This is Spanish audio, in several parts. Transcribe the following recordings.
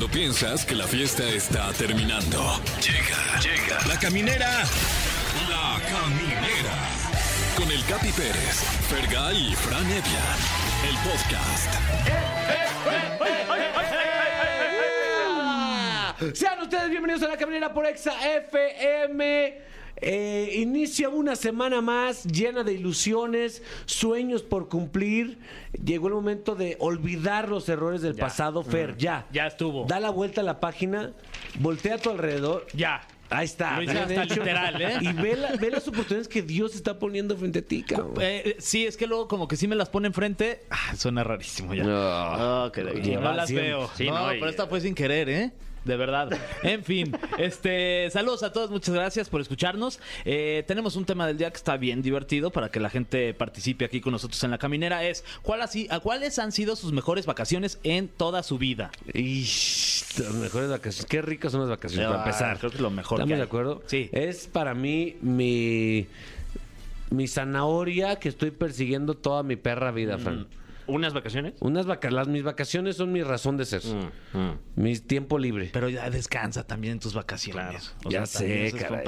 Cuando piensas que la fiesta está terminando. Llega, llega. La caminera. La caminera. Con el Capi Pérez, Fergay y Fran Evia. El podcast. Sean ustedes bienvenidos a la caminera por Exa FM. Eh, inicia una semana más llena de ilusiones, sueños por cumplir. Llegó el momento de olvidar los errores del pasado, Fer. Ya. Ya estuvo. Da la vuelta a la página, voltea a tu alrededor. Ya. Ahí está. Lo hice literal, ¿eh? Y ve, la- ve las oportunidades que Dios está poniendo frente a ti, cabrón. Eh, sí, es que luego como que sí me las pone enfrente. Ah, suena rarísimo ya. No. Que- no va las siempre. veo. Sí, no, no, pero esta fue sin querer, ¿eh? De verdad. En fin, este, saludos a todos, muchas gracias por escucharnos. Eh, tenemos un tema del día que está bien divertido para que la gente participe aquí con nosotros en la caminera. Es ¿cuál así, a cuáles han sido sus mejores vacaciones en toda su vida. Ish, las mejores vacaciones. Qué ricas son las vacaciones, Ah, para empezar. creo que es lo mejor ¿Estamos que de acuerdo? Sí. Es para mí mi, mi zanahoria que estoy persiguiendo toda mi perra vida, Mm. ¿Unas vacaciones? Unas vaca las, mis vacaciones son mi razón de ser. Mm, Mi tiempo libre. Pero ya descansa también en tus vacaciones. O ya sea, sé,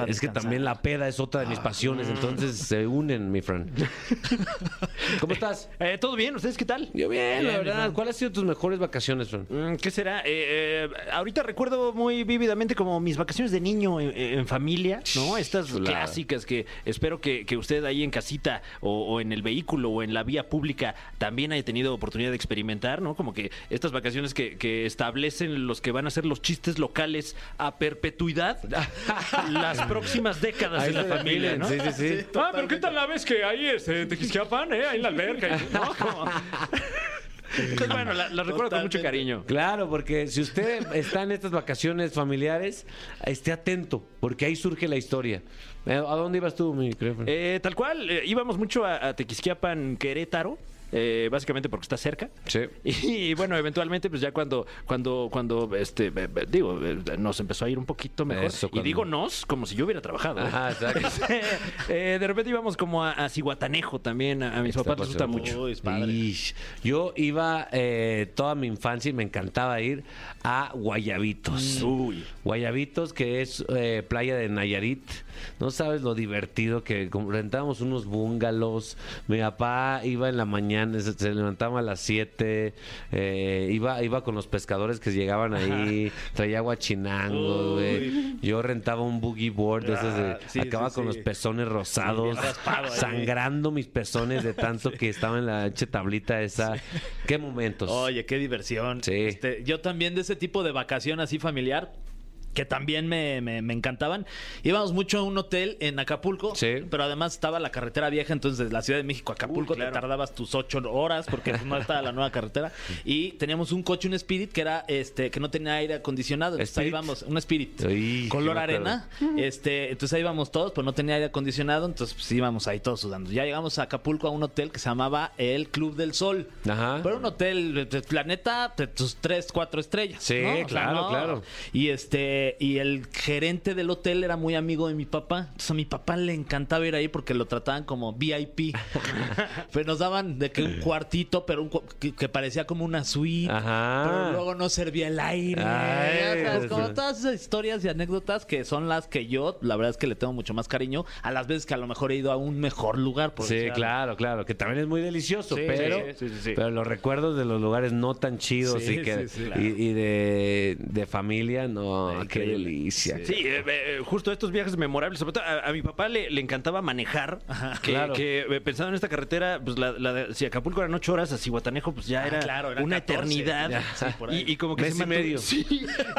es que también la peda es otra de mis pasiones, entonces se unen, mi Fran. ¿Cómo estás? Eh, ¿Todo bien? ¿Ustedes qué tal? Yo bien, Bien, la verdad. ¿Cuáles han sido tus mejores vacaciones, Fran? Mm, ¿Qué será? Eh, eh, ahorita recuerdo muy vívidamente como mis vacaciones de niño en, en familia, ¿no? Estas clásicas que espero que, que usted ahí en casita o, o en el vehículo o en la vía pública también haya tenido oportunidad de experimentar, ¿no? Como que estas vacaciones que, que establecen los que van a ser los chistes locales a perpetuidad las próximas décadas de la familia, ¿no? sí, sí, sí. Ah, pero ¿qué tal la vez que ahí este, te Tequisquiapan, eh? Ahí en la alberca, ¿no? Como- Entonces, bueno, la, la recuerdo con mucho cariño. Claro, porque si usted está en estas vacaciones familiares, esté atento, porque ahí surge la historia. Eh, ¿A dónde ibas tú, mi Fran? Eh, tal cual, eh, íbamos mucho a, a Tequisquiapan, Querétaro. Eh, básicamente porque está cerca Sí. y, bueno eventualmente pues ya cuando cuando cuando este eh, eh, digo eh, nos empezó a ir un poquito mejor Eso, y digo nos como si yo hubiera trabajado ¿eh? Ajá, exacto. Eh, de repente íbamos como a, a Cihuatanejo también a, a mis papás les gusta mucho Uy, es padre. Ish. Yo iba eh, toda mi infancia y me encantaba ir a Guayabitos. uy Guayabitos, que es eh, playa de Nayarit. No sabes lo divertido que rentábamos unos bungalows. Mi papá iba en la mañana, se, levantaba a las 7. eh, iba, iba con los pescadores que llegaban ahí. Traía guachinango, güey. Yo rentaba un boogie board de esos de. Ah, sí, acaba sí, con sí. los pezones rosados. raspado sangrando mis pezones de tanto que estaba en la tablita esa. Qué momentos. Oye, qué diversión. Sí. Este, yo también de ese tipo de vacación así familiar. Que también me, me- me encantaban. Íbamos mucho a un hotel en Acapulco, Sí. pero además estaba la carretera vieja, entonces desde la Ciudad de México a Acapulco Uy, claro. te tardabas tus ocho horas porque no estaba la nueva carretera. Y teníamos un coche, un Spirit, que era este que no tenía aire acondicionado. Entonces ahí íbamos, un Spirit, Uy, color arena. Este, entonces ahí íbamos todos, pero no tenía aire acondicionado, entonces pues íbamos ahí todos sudando. Ya llegamos a Acapulco a un hotel que se llamaba el Club del Sol. Ajá. Pero un hotel planeta de tus tres, cuatro estrellas. Sí, ¿no? claro, claro. Y este, y el gerente del hotel era muy amigo de mi papá. Entonces a mi papá le encantaba ir ahí porque lo trataban como VIP. pero nos daban de que un cuartito, pero un cu- que, que parecía como una suite. Ajá. Pero luego no servía el aire. Ay, Ya sabes, sí. como todas esas historias y anécdotas que son las que yo, la verdad es que le tengo mucho más cariño a las veces que a lo mejor he ido a un mejor lugar. por Sí, decir claro, claro, que también es muy delicioso, Sí, pero, sí, sí, pero los recuerdos de los lugares no tan chidos y, que, y de, de familia, no, qué delicia. Sí, eh, eh, justo estos viajes memorables. Sobre todo a, a mi papá le, le encantaba manejar. que, claro. que, eh, pensando en esta carretera, pues la, la de- si Acapulco eran ocho horas, a Cihuatanejo, pues ya Ah, era, claro, una 14. eternidad. Ya, sí, y, y como que Mes se y medio. Sí,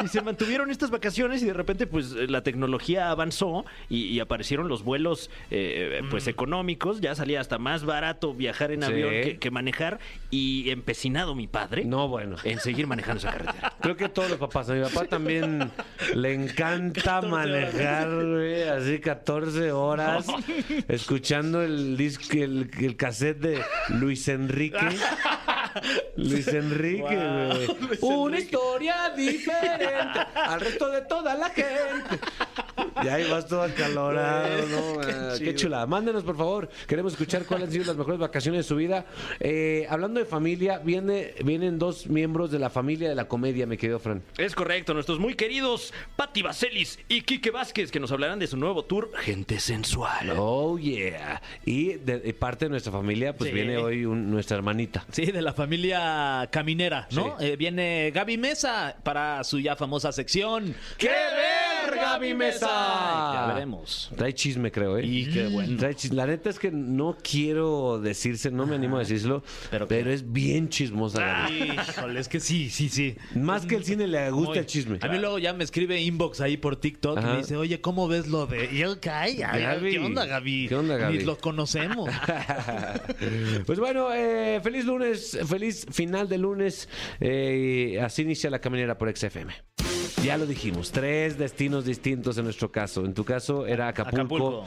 y se mantuvieron estas vacaciones y de repente, pues la tecnología avanzó y, y aparecieron los vuelos, eh, pues económicos. Ya salía hasta más barato viajar en Sí. avión que, que manejar. Y empecinado mi padre No, bueno. en seguir manejando esa carretera. Creo que todos los papás, a mi papá también le encanta manejar, güey, así 14 horas, escuchando el disco, el, el cassette de Luis Enrique. Luis Enrique, güey. Una historia diferente al resto de toda la gente. Y ahí vas todo acalorado, ¿no? Ah, Qué chula. Mándenos, por favor. Queremos escuchar cuáles han sido las mejores vacaciones de su vida. Eh, hablando de familia, viene, vienen dos miembros de la familia de la comedia, me querido Fran. Es correcto, nuestros muy queridos Patti Vaselis y Quique Vázquez, que nos hablarán de su nuevo tour Gente Sensual. Oh, yeah. Y de, de parte de nuestra familia, pues Sí. viene hoy un- nuestra hermanita. Sí, de la familia caminera, ¿no? Eh, viene Gaby Mesa para su ya famosa sección. ¡Qué ver, Gaby Mesa! Ya veremos. Trae chisme, creo, ¿eh? Y qué bueno. Trae chis- La neta es que no quiero decirse, no me animo a decirlo, ¿Pero es bien chismosa. Gaby. Híjole, es que sí, sí, sí. Más que el cine le gusta Muy. el chisme. A mí luego ya me escribe inbox ahí por TikTok y Ajá. me dice, oye, ¿cómo ves lo de... Y yo, "Ay, ay, Gaby. ¿qué onda, Gaby? ¿Qué onda, Gaby? Ni los conocemos. Pues bueno, eh, feliz lunes, feliz final de lunes. Eh, así inicia la caminera por XFM. Ya lo dijimos, tres destinos distintos en nuestro caso. En tu caso era Acapulco,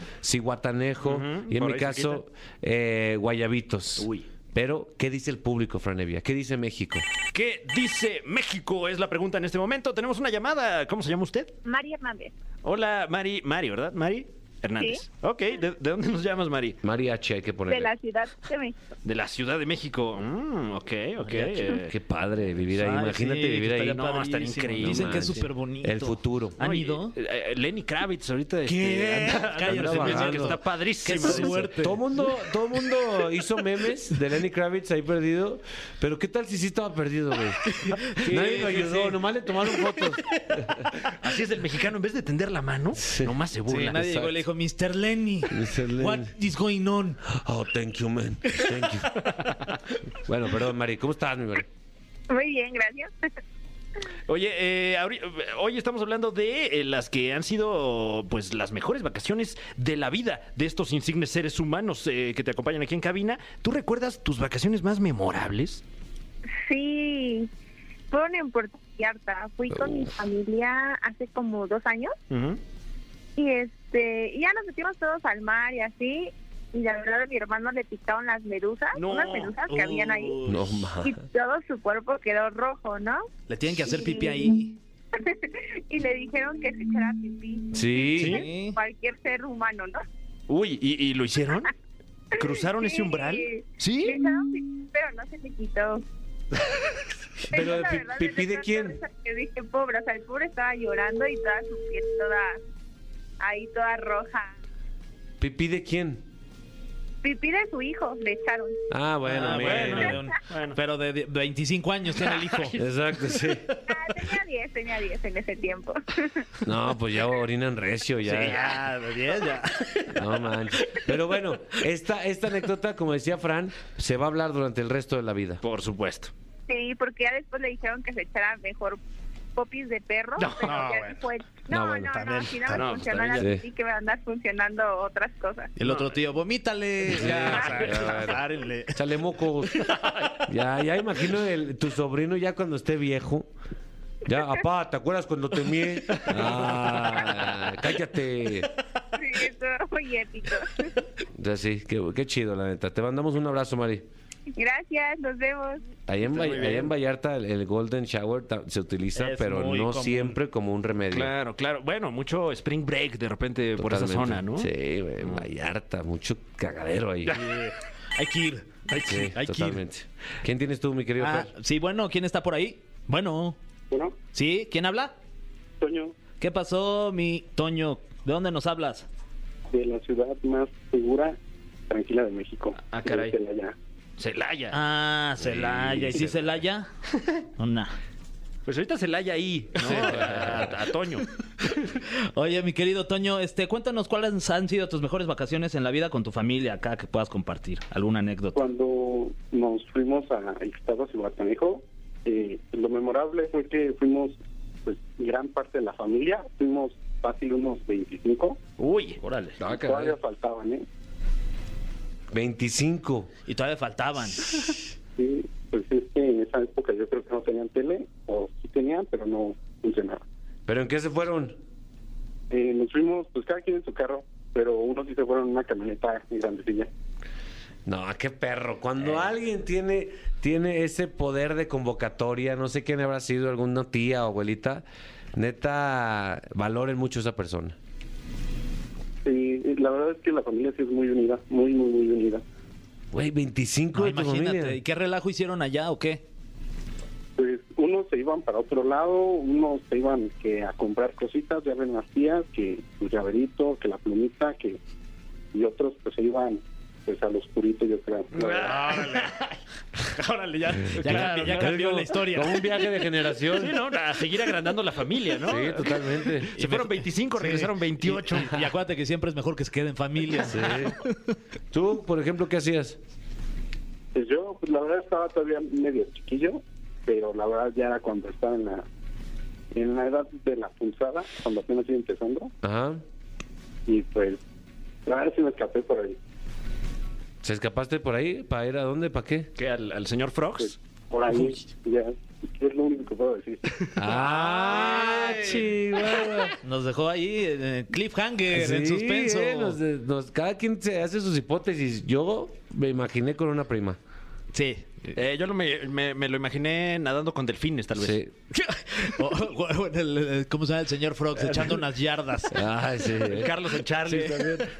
Ujú, y en mi caso eh, Guayabitos. Uy. Pero, ¿qué dice el público, Franevia? ¿Qué dice México? ¿Qué dice México? Es la pregunta en este momento. Tenemos una llamada. ¿Cómo se llama usted? María Hernández, Hola, Mari. Mari, ¿verdad? Mari Hernández. Sí. Ok, ¿De, de dónde nos llamas, Mari? Mariachi hay que de ponerle. la Ciudad de México. De la Ciudad de México. Mm, ok, ok. eh, Qué padre vivir ahí. Ay, Imagínate sí, vivir ahí. No, padrísimo. increíble. Dicen que es súper bonito. El futuro. ¿Han ido? eh, eh, Lenny Kravitz ahorita este, ¿Qué? Cállate, dicen que está Qué padrísimo. suerte. Todo mundo, todo mundo hizo memes de Lenny Kravitz ahí perdido, pero ¿qué tal si sí estaba perdido, güey? Nadie lo ayudó, sí. nomás le tomaron fotos. Así es el mexicano, en vez de tender la mano, nomás se Sí, burla. nadie llegó dijo, Mr. Lenny, Mr. Lenny. what is going on? Oh, thank you, man. Thank you. bueno, perdón, Mari, ¿cómo estás, mi Mari? Muy bien, gracias. Oye, eh, hoy estamos hablando de eh, las que han sido pues las mejores vacaciones de la vida de estos insignes seres humanos eh, que te acompañan aquí en cabina. ¿Tú recuerdas tus vacaciones más memorables? Sí, fueron en Puerto Vallarta. Fui con mi familia hace como dos años Ujú. Y este y ya nos metimos todos al mar y así. Y la verdad a mi hermano le picaron las medusas, No. unas medusas que habían ahí. No, Y todo su cuerpo quedó rojo, ¿no? Le tienen que hacer pipí ahí. y le dijeron que se echara pipí. Sí. Sí. Cualquier ser humano, ¿no? Uy, ¿y, y lo hicieron? ¿Cruzaron ese umbral? ¿Sí? pipí, pero no se le quitó. Pero, Esa, la ¿pi- verdad, pipí de quién? Que dije, pobre, o sea, el pobre estaba llorando y toda su piel toda ahí toda roja. ¿Pipí de quién? Pipí de su hijo le echaron. Ah, bueno, Ah, mira. bueno, bueno. Pero de, de 25 años tiene el hijo. Exacto, sí. Ah, tenía 10, tenía 10 en ese tiempo. No, pues ya orinan recio, ya. Sí, ya, de 10 ya. No manches. Pero bueno, esta, esta anécdota, como decía Fran, se va a hablar durante el resto de la vida. Por supuesto. Sí, porque ya después le dijeron que se echara mejor popis de perro, No, pero no, ya bueno. fue. No, No, no, bueno, no, también, si no no, funciona pipí, que me andan funcionando otras cosas. El otro tío, vomítale. Ya, ya, o sea, bueno. párenle. Échale mocos. Ya, ya imagino el, tu sobrino ya cuando esté viejo. Ya, apá, ¿te acuerdas cuando te mié? Ah, cállate. Sí, estuvo muy épico. Ya sí, qué, qué chido, la neta. Te mandamos un abrazo, Mari. Gracias, nos vemos. Allá en, allá en Vallarta el, el Golden Shower se utiliza, Es pero no común. siempre como un remedio. Claro, claro. Bueno, mucho spring break de repente por esa Totalmente. zona, ¿no? Sí, güey, en Vallarta, mucho cagadero ahí. Hay que ir. Hay que Sí. Hay que ir. totalmente. ¿Quién tienes tú, mi querido Ah, sí, bueno, ¿quién está por ahí? Bueno, Bueno, ¿sí? ¿Quién habla? Toño, ¿Qué pasó, mi Toño? ¿De dónde nos hablas? de la ciudad más segura, tranquila de México. Ah, caray. De Celaya. Ah, Celaya. ¿Y si Celaya? Una. Pues ahorita Celaya ahí, ¿no? A, a Toño. Oye, mi querido Toño, este, cuéntanos cuáles han sido tus mejores vacaciones en la vida con tu familia acá que puedas compartir. ¿Alguna anécdota? Cuando nos fuimos a Ixtados y Guatanejo, eh, lo memorable fue que fuimos, pues, gran parte de la familia, fuimos fácil unos 25, Uy. Órale. Ah, todavía faltaban, ¿eh? 25. Y todavía faltaban. Sí, pues es que en esa época yo creo que no tenían tele, o sí tenían, pero no funcionaba. ¿Pero en qué se fueron? Eh, nos fuimos, pues cada quien en su carro, pero unos sí se fueron en una camioneta grandecilla. No, qué perro. Cuando Eh. alguien tiene, tiene ese poder de convocatoria, no sé quién habrá sido, alguna tía o abuelita, neta, valoren mucho a esa persona. Sí, la verdad es que la familia sí es muy unida, muy, muy, muy unida. Güey, 25 No, de tu imagínate. familia. ¿Y qué relajo hicieron allá o qué? Pues unos se iban para otro lado, unos se iban que a comprar cositas, ya ven las tías, que su llaverito, que la plumita, que y otros pues se iban pues al oscurito, yo creo. Órale, ya. Ya, Claro, ya ¿no? cambió la historia. Como un viaje de generación. Sí, ¿no? A seguir agrandando la familia, ¿no? Sí, totalmente. Se fueron 25, regresaron 28. Y, y acuérdate que siempre es mejor que se queden familia. Sí. Tú, por ejemplo, ¿qué hacías? Pues yo, pues la verdad estaba todavía medio chiquillo, pero la verdad ya era cuando estaba en la en la edad de la pulsada, cuando apenas iba empezando, Ajá. y pues la verdad sí me escapé por ahí. ¿Se escapaste por ahí? ¿Para ir a dónde? ¿Para qué? ¿Qué? ¿Al, al señor Frogs? Pues, por ahí, ya, es lo único que puedo decir. ¡Ah, chihuahua! Nos dejó ahí en el cliffhanger, en suspenso. eh, nos- nos- cada quien se hace sus hipótesis. Yo me imaginé con una prima. Sí. Eh, yo lo me, me- me lo imaginé nadando con delfines, tal vez. Sí. O- o- el- el- ¿Cómo se llama el señor Frogs? Echando unas yardas. Ay, sí. Carlos en Charlie.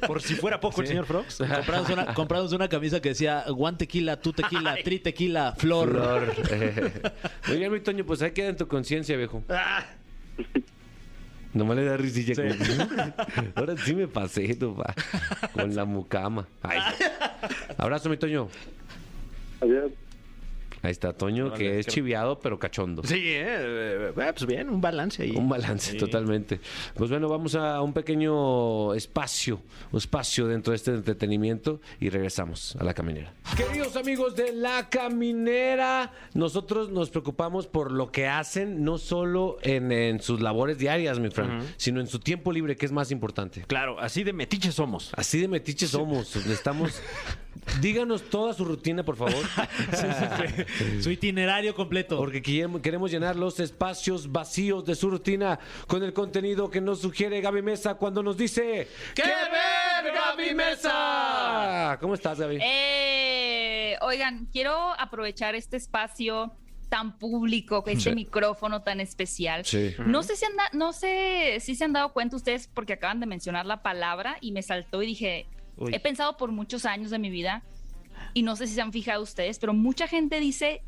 Por si fuera poco el señor Frogs. Compramos una, compramos una camisa que decía one tequila, two tequila, three tequila, flor. Flor. Muy bien, mi Toño, pues ahí queda en tu conciencia, viejo. Nomás le da risilla. como- Ahora sí me pasé, tu pa, Con la mucama. Ay. Abrazo, mi Toño. Adiós. Ahí está Toño, Vale, que es chiviado, pero cachondo. Sí, eh, eh, eh, pues bien, un balance ahí. Un balance, Sí. totalmente. Pues bueno, vamos a un pequeño espacio, un espacio dentro de este entretenimiento y regresamos a la caminera. Queridos amigos de la caminera, nosotros nos preocupamos por lo que hacen, no solo en, en sus labores diarias, mi Fran, sino en su tiempo libre, que es más importante. Claro, así de metiches somos. Así de metiches somos, estamos... Díganos toda su rutina, por favor. Su itinerario completo. Porque queremos llenar los espacios vacíos de su rutina con el contenido que nos sugiere Gaby Mesa cuando nos dice ¡Qué ver, Gaby Mesa! ¿Cómo estás, Gaby? Eh, oigan, quiero aprovechar este espacio tan público, que este Sí. micrófono tan especial. Sí. No sé si han da- no sé si se han dado cuenta ustedes porque acaban de mencionar la palabra y me saltó y dije, Uy. he pensado por muchos años de mi vida y no sé si se han fijado ustedes, pero mucha gente dice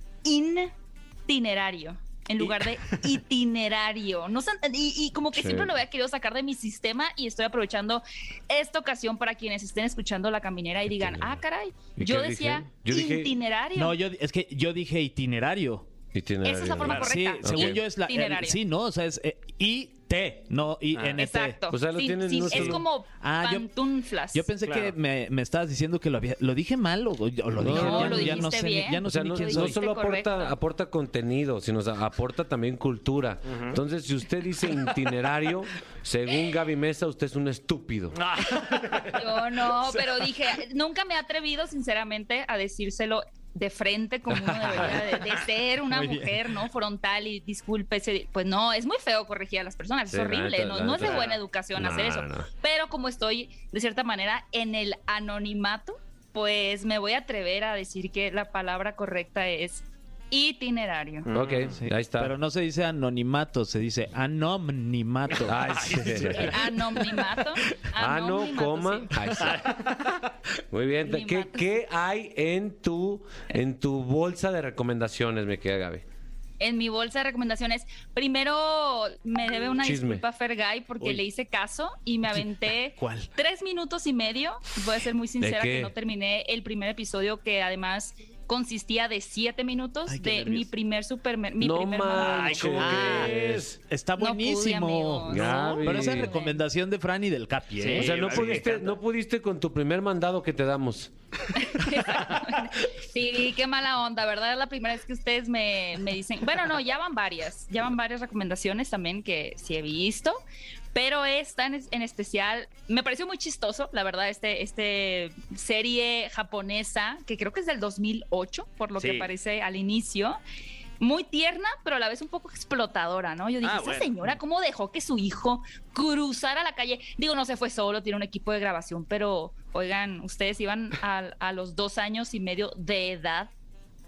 itinerario en lugar de itinerario. No sé, y, y como que Sí. siempre lo había querido sacar de mi sistema y estoy aprovechando esta ocasión para quienes estén escuchando la caminera y digan, ah, caray, ¿Y yo decía dije? Yo dije- itinerario. No, yo, es que yo dije itinerario. Itinerario. Esa es la forma Claro, Sí, correcta. según yo es la. el- Itinerario. sí, no, o sea, es eh, I-T, no I-N-T. Exacto. O sea, lo Sí, tienen sí, nuestro- es como Ah, yo- pantuflas. Yo pensé Claro. que me, me estabas diciendo que lo, había, lo dije mal o, o lo No, dije lo ya, no dijiste sé, ni- bien. ya no O sea, sé no, quién no soy. solo correcto. aporta, aporta contenido, sino o sea, aporta también cultura. Entonces, si usted dice itinerario, según Gaby Mesa, usted es un estúpido. Yo no, pero dije, nunca me he atrevido, sinceramente, a decírselo de frente como uno debería de, de ser una mujer, ¿no? Frontal y discúlpese. Pues no, es muy feo corregir a las personas, Sí, es horrible, no, es de buena educación No, hacer eso. Pero como estoy, de cierta manera, en el anonimato, pues me voy a atrever a decir que la palabra correcta es itinerario. Ok, Sí, ahí está. Pero no se dice anonimato, se dice anomnimato. Ay, sí. El anonimato. Ah, coma. sí. Muy bien. ¿Qué, qué hay en tu, en tu bolsa de recomendaciones, me queda Gaby? en mi bolsa de recomendaciones. Primero me debe una Chisme. disculpa Fergay porque Uy. le hice caso y me aventé ¿Cuál? tres minutos y medio. Voy a ser muy sincera que no terminé el primer episodio que además consistía de siete minutos Ay, de nervios. mi primer super mi no primer manches. mandado. Ah? Está No pude, buenísimo. amigos. Pero esa es recomendación de Fran y del Capi. ¿eh? O sea, no pudiste, no pudiste con tu primer mandado que te damos. Sí, qué mala onda, ¿verdad? Es la primera vez que ustedes me, me dicen. Bueno, no, ya van varias. Ya van varias recomendaciones también que sí he visto. Pero esta en, en especial me pareció muy chistoso, la verdad, este, este serie japonesa que creo que es del 2008, por lo Sí. que parece al inicio. Muy tierna, pero a la vez un poco explotadora, ¿no? Yo dije, Ah, esa bueno. señora, ¿cómo dejó que su hijo cruzara la calle? Digo, no se fue solo, tiene un equipo de grabación, pero oigan, ustedes iban a, a los dos años y medio de edad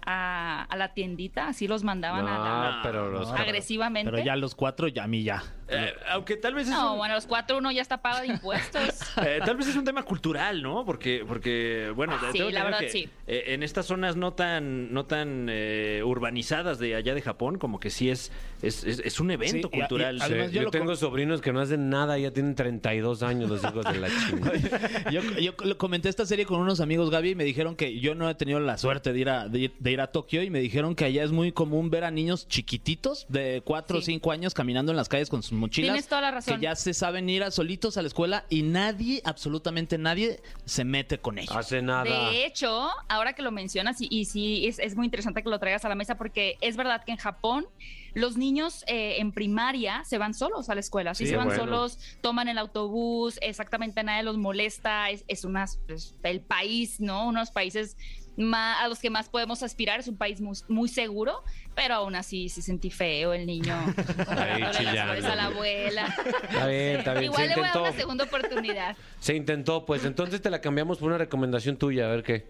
a, a la tiendita, así los mandaban a la- No, pero los agresivamente. Pero ya los cuatro, ya a mí ya. Eh, aunque tal vez es No, un- bueno, los cuatro uno ya está pago de impuestos. Eh, tal vez es un tema cultural, ¿no? Porque, porque bueno, Sí, tengo la verdad, que, sí. eh, en estas zonas no tan, no tan eh, urbanizadas de allá de Japón, como que sí es, es, es, es un evento Sí, y- y cultural. además- Sí, yo yo lo tengo com- sobrinos que no hacen nada, ya tienen 32 años los hijos de la chingada. Yo, yo lo comenté esta serie con unos amigos, Gaby, y me dijeron que yo no he tenido la suerte de ir a, de ir, de ir a Tokio y me dijeron que allá es muy común ver a niños chiquititos de 4 o Sí. 5 años caminando en las calles con sus mochilas. Tienes toda la razón. Que ya se saben ir a solitos a la escuela y nadie, absolutamente nadie, se mete con ellos. Hace nada. De hecho, ahora que lo mencionas, y, y sí, es, es muy interesante que lo traigas a la mesa porque es verdad que en Japón los niños eh, en primaria se van solos a la escuela, sí, Sí, se van bueno. solos, toman el autobús, exactamente nadie los molesta, es, es una, es el país, ¿no? Unos países ma- a los que más podemos aspirar, es un país muy, muy seguro, pero aún así sí sentí feo el niño dándole las a la abuela. Está bien, está bien. Igual Se le voy a dar intentó. una segunda oportunidad. Se intentó, pues entonces te la cambiamos por una recomendación tuya, a ver qué.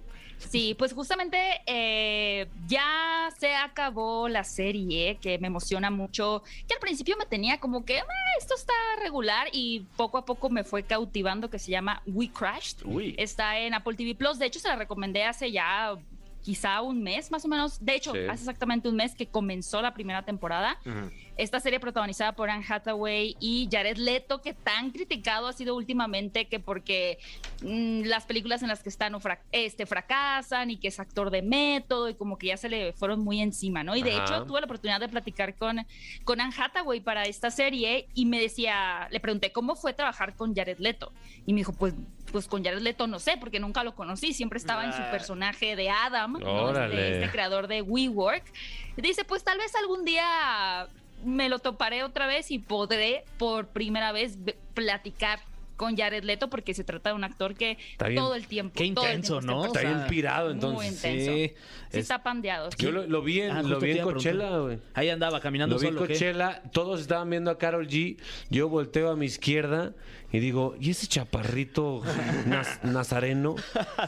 Sí, pues justamente eh, ya se acabó la serie que me emociona mucho, que al principio me tenía como que "Ah, esto está regular y poco a poco me fue cautivando que se llama We Crashed. Uy. Está en Apple TV Plus, de hecho se la recomendé hace ya quizá un mes más o menos, de hecho Sí. hace exactamente un mes que comenzó la primera temporada. Esta serie protagonizada por Anne Hathaway y Jared Leto, que tan criticado ha sido últimamente que porque mm, las películas en las que están este, fracasan y que es actor de método y como que ya se le fueron muy encima, ¿no? Y de hecho tuve la oportunidad de platicar con, con Anne Hathaway para esta serie y me decía, le pregunté cómo fue trabajar con Jared Leto y me dijo, pues, pues con Jared Leto no sé, porque nunca lo conocí, siempre estaba en su personaje de Adam, ¿no? Este, este creador de WeWork. Dice, pues tal vez algún día me lo toparé otra vez y podré por primera vez ve- platicar con Jared Leto porque se trata de un actor que Está bien. todo el tiempo Qué intenso, tiempo ¿no? está bien pirado, Muy entonces. intenso. Sí, Sí, es- está pandeado. sí. Yo lo, lo vi en, Ah, lo vi en Coachella, güey. Ahí andaba caminando Lo vi en solo. ¿qué? Coachella, todos estaban viendo a Carol G. Yo volteo a mi izquierda y digo, ¿y ese chaparrito naz- nazareno?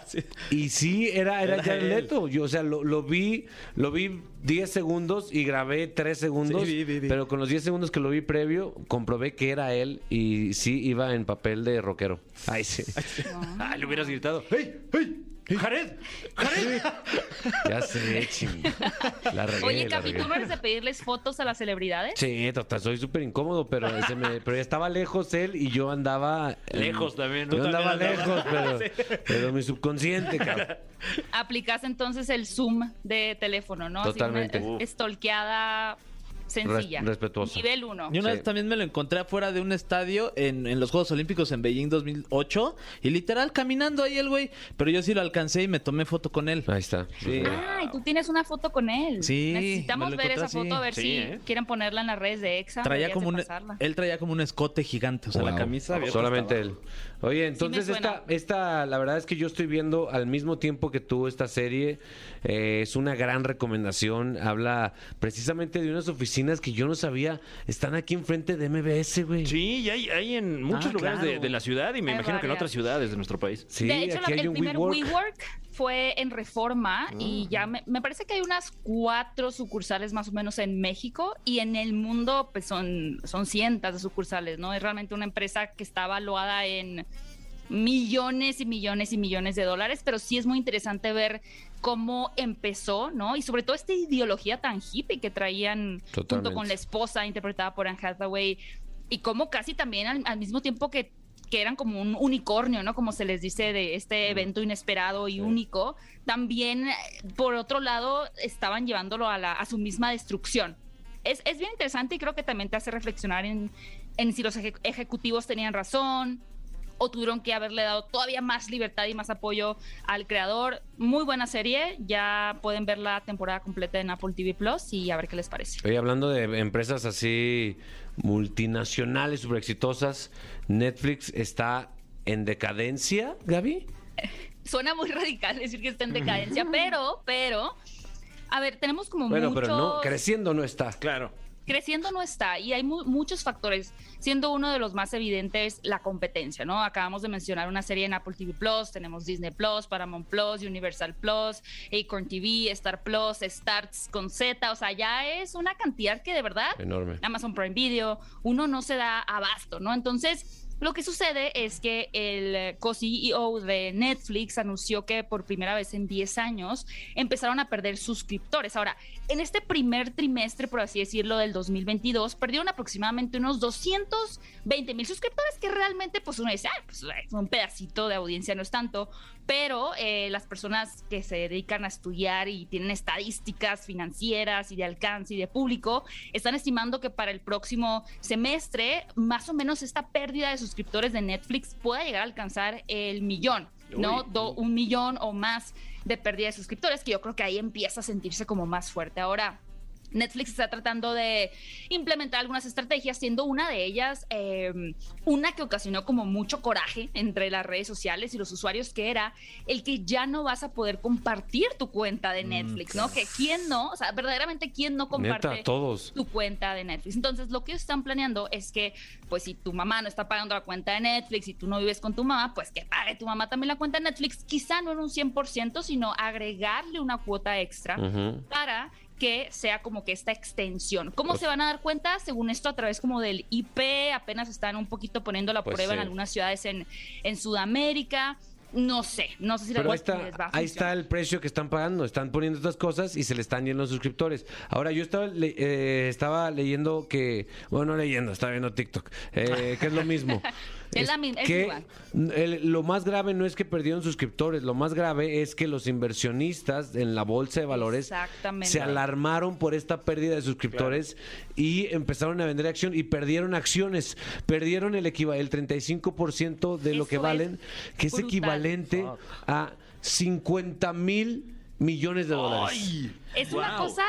Sí. Y sí, era, era Era Jared él. Leto. Yo, o sea, lo, lo vi, lo vi 10 segundos y grabé 3 segundos. Sí, vi, vi, vi. Pero con los 10 segundos que lo vi previo, comprobé que era él y sí iba en papel de rockero. Ay, sí. Ah, le hubieras gritado. ¡Hey! ¡Hey! ¡Jared! ¡Jared! Ya sé, ching. La regué, Oye, la Capi, regué. ¿tú no eres de pedirles fotos a las celebridades? Sí, total, soy súper incómodo, pero, se me- pero ya estaba lejos él y yo andaba... Lejos también, ¿no? Yo andaba lejos, pero, pero mi subconsciente, cabrón. Aplicas entonces el Zoom de teléfono, ¿no? Así Totalmente. una Uf. Estolqueada sencilla. Res- respetuosa. Nivel 1. Yo una Sí. vez también me lo encontré afuera de un estadio en, en los Juegos Olímpicos en Beijing 2008 y literal caminando ahí el güey, pero yo sí lo alcancé y me tomé foto con él. Ahí está. Sí. Ay, tú tienes una foto con él. Sí, Necesitamos ver esa foto, a ver Sí, si ¿eh? quieren ponerla en las redes de EXA. Traía como un, él traía como un escote gigante, o sea, la camisa Solamente él. Oye, entonces esta, esta, la verdad es que yo estoy viendo al mismo tiempo que tú esta serie. eh, es una gran recomendación. Habla precisamente de unas oficinas que yo no sabía están aquí enfrente de MBS, güey. Sí, y hay, hay en muchos Ah, lugares de, claro. de la ciudad y me Hay imagino que en otras ciudades de nuestro país. Sí, de hecho, aquí la- hay el un primer WeWork. WeWork fue en Reforma y ya me, me parece que hay unas cuatro sucursales más o menos en México y en el mundo pues son, son cientos de sucursales, ¿no? Es realmente una empresa que está evaluada en millones y millones y millones de dólares, pero sí es muy interesante ver cómo empezó, ¿no? Y sobre todo esta ideología tan hippie que traían junto con la esposa interpretada por Anne Hathaway y cómo casi también al, al mismo tiempo que que eran como un unicornio, ¿no? Como se les dice de este evento inesperado y único, también, por otro lado, estaban llevándolo a, la, a su misma destrucción. Es, es bien interesante y creo que también te hace reflexionar en, en si los eje- ejecutivos tenían razón o tuvieron que haberle dado todavía más libertad y más apoyo al creador. Muy buena serie, ya pueden ver la temporada completa en Apple TV Plus y a ver qué les parece. Oye, hablando de empresas así multinacionales, súper exitosas, Netflix está en decadencia, Gaby. suena muy radical decir que está en decadencia, pero, pero, a ver, tenemos como Bueno, muchos... pero no, creciendo no está. Claro. Creciendo no está y hay mu- muchos factores, siendo uno de los más evidentes la competencia, ¿no? Acabamos de mencionar una serie en Apple TV Plus, tenemos Disney Plus, Paramount Plus, Universal Plus, Acorn TV, Star Plus, Starts con Z, o sea, ya es una cantidad que de verdad Enorme. Amazon Prime Video, uno no se da abasto, ¿no? Entonces, lo que sucede es que el eh, co-CEO de Netflix anunció que por primera vez en 10 años empezaron a perder suscriptores. Ahora, en este primer trimestre, por así decirlo, del 2022, perdieron aproximadamente unos 220 mil suscriptores, que realmente, pues uno dice, ah, pues es un pedacito de audiencia, no es tanto, pero eh, las personas que se dedican a estudiar y tienen estadísticas financieras y de alcance y de público, están estimando que para el próximo semestre, más o menos esta pérdida de suscriptores de Netflix pueda llegar a alcanzar el millón, ¿no? Do- un millón o más de pérdida de suscriptores, que yo creo que ahí empieza a sentirse como más fuerte. Ahora, Netflix está tratando de implementar algunas estrategias, siendo una de ellas eh, una que ocasionó como mucho coraje entre las redes sociales y los usuarios, que era el que ya no vas a poder compartir tu cuenta de Netflix, ¿no? Que quién no, o sea, verdaderamente quién no comparte Neta, todos. tu cuenta de Netflix. Entonces, lo que ellos están planeando es que, pues, si tu mamá no está pagando la cuenta de Netflix y tú no vives con tu mamá, pues que pague tu mamá también la cuenta de Netflix, quizá no en un 100%, sino agregarle una cuota extra para que sea como que esta extensión. ¿Cómo se van a dar cuenta? Según esto, a través como del IP, apenas están un poquito poniendo la Pues prueba en algunas ciudades en, en Sudamérica. No sé, no sé si Pero ahí está, les va a ahí está el precio que están pagando. Están poniendo estas cosas y se le están yendo los suscriptores. Ahora, yo estaba, le- eh, estaba leyendo que. Bueno, no leyendo, estaba viendo TikTok. eh, que es lo mismo. Es la mi- es que igual. el- lo más grave no es que perdieron suscriptores. Lo más grave es que los inversionistas en la bolsa de valores se alarmaron por esta pérdida de suscriptores y empezaron a vender acción y perdieron acciones. Perdieron el, el 35% de lo que es valen, que es brutal. equivalente a 50 mil millones de dólares. Es una cosa.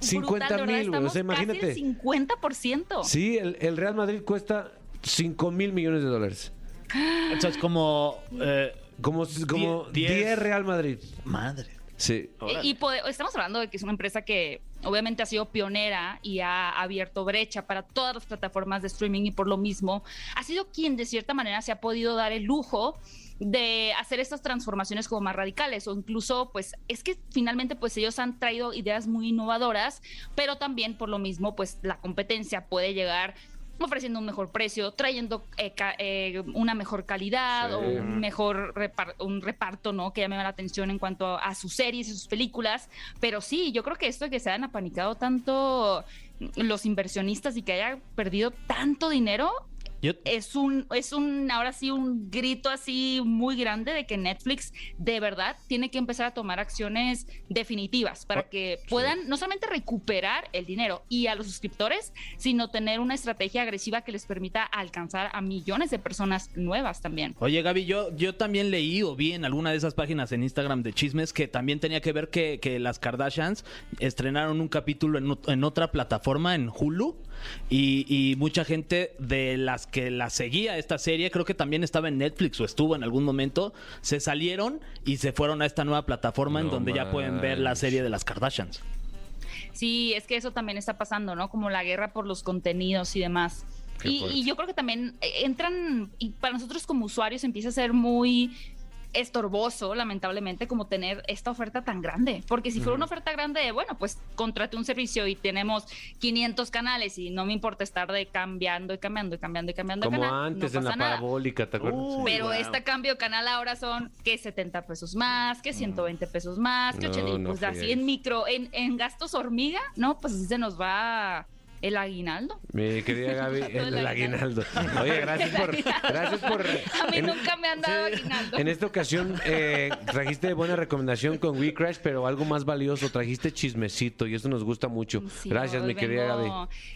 50 brutal, de verdad, mil, o sea, imagínate. Casi el 50%. Sí, el, el Real Madrid cuesta 5 mil millones de dólares. Entonces, como. eh, Como, como Die- 10 diez. Real Madrid. madre. Sí. Y, y pode- estamos hablando de que es una empresa que obviamente ha sido pionera y ha abierto brecha para todas las plataformas de streaming y por lo mismo ha sido quien de cierta manera se ha podido dar el lujo de hacer estas transformaciones como más radicales o incluso pues es que finalmente pues ellos han traído ideas muy innovadoras pero también por lo mismo pues la competencia puede llegar ofreciendo un mejor precio, trayendo eh, ca- eh, una mejor calidad Sí. o un mejor repar- un reparto, ¿no? Que llame la atención en cuanto a, a sus series y sus películas. Pero sí, yo creo que esto de que se hayan apanicado tanto los inversionistas y que haya perdido tanto dinero Yo, es un, es un, ahora sí, un grito así muy grande de que Netflix de verdad tiene que empezar a tomar acciones definitivas para que puedan no solamente recuperar el dinero y a los suscriptores, sino tener una estrategia agresiva que les permita alcanzar a millones de personas nuevas también. Oye, Gaby, yo, yo también leí o vi en alguna de esas páginas en Instagram de chismes que también tenía que ver que, que las Kardashians estrenaron un capítulo en, en otra plataforma, en Hulu, y, y mucha gente de las que la seguía esta serie, creo que también estaba en Netflix o estuvo en algún momento, se salieron y se fueron a esta nueva plataforma en donde ya pueden ver la serie de las Kardashians. Sí, es que eso también está pasando, ¿no? Como la guerra por los contenidos y demás. Y, y yo creo que también eh, entran, y para nosotros como usuarios empieza a ser muy estorboso, lamentablemente, como tener esta oferta tan grande. Porque si fuera una oferta grande, de, bueno, pues contrate un servicio y tenemos 500 canales y no me importa estar de cambiando y cambiando y cambiando y cambiando Como canal, antes no en la nada. parabólica, ¿te acuerdas? Pero wow. este cambio de canal ahora son que 70 pesos más, que 120 pesos más, que No, 80, y no pues así en micro, en, en gastos hormiga, ¿no? Pues así se nos va el aguinaldo. Mi querida Gaby, el, el aguinaldo. Oye, gracias por. Gracias por A mí en- nunca me han dado aguinaldo. En esta ocasión eh, trajiste buena recomendación con WeCrash, pero algo más valioso, trajiste chismecito y eso nos gusta mucho. Sí, Gracias, mi querida Gaby.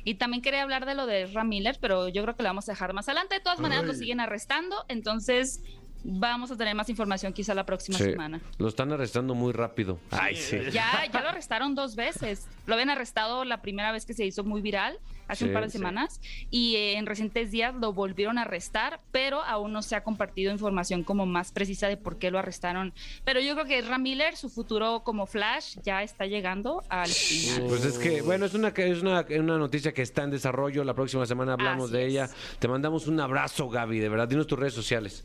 Y también quería hablar de lo de Ram Miller, pero yo creo que lo vamos a dejar más adelante. De todas maneras, lo siguen arrestando, entonces vamos a tener más información quizá la próxima Sí. semana. Lo están arrestando muy rápido. Ay, sí. Ya, ya lo arrestaron dos veces. Lo habían arrestado la primera vez que se hizo muy viral, hace un par de sí. semanas, y en recientes días lo volvieron a arrestar, pero aún no se ha compartido información como más precisa de por qué lo arrestaron. Pero yo creo que Ram Miller, su futuro como Flash, ya está llegando al final. Pues es que, bueno, es una, es una, una noticia que está en desarrollo. La próxima semana hablamos Así de es. ella. Te mandamos un abrazo, Gaby, de verdad. Dinos tus redes sociales.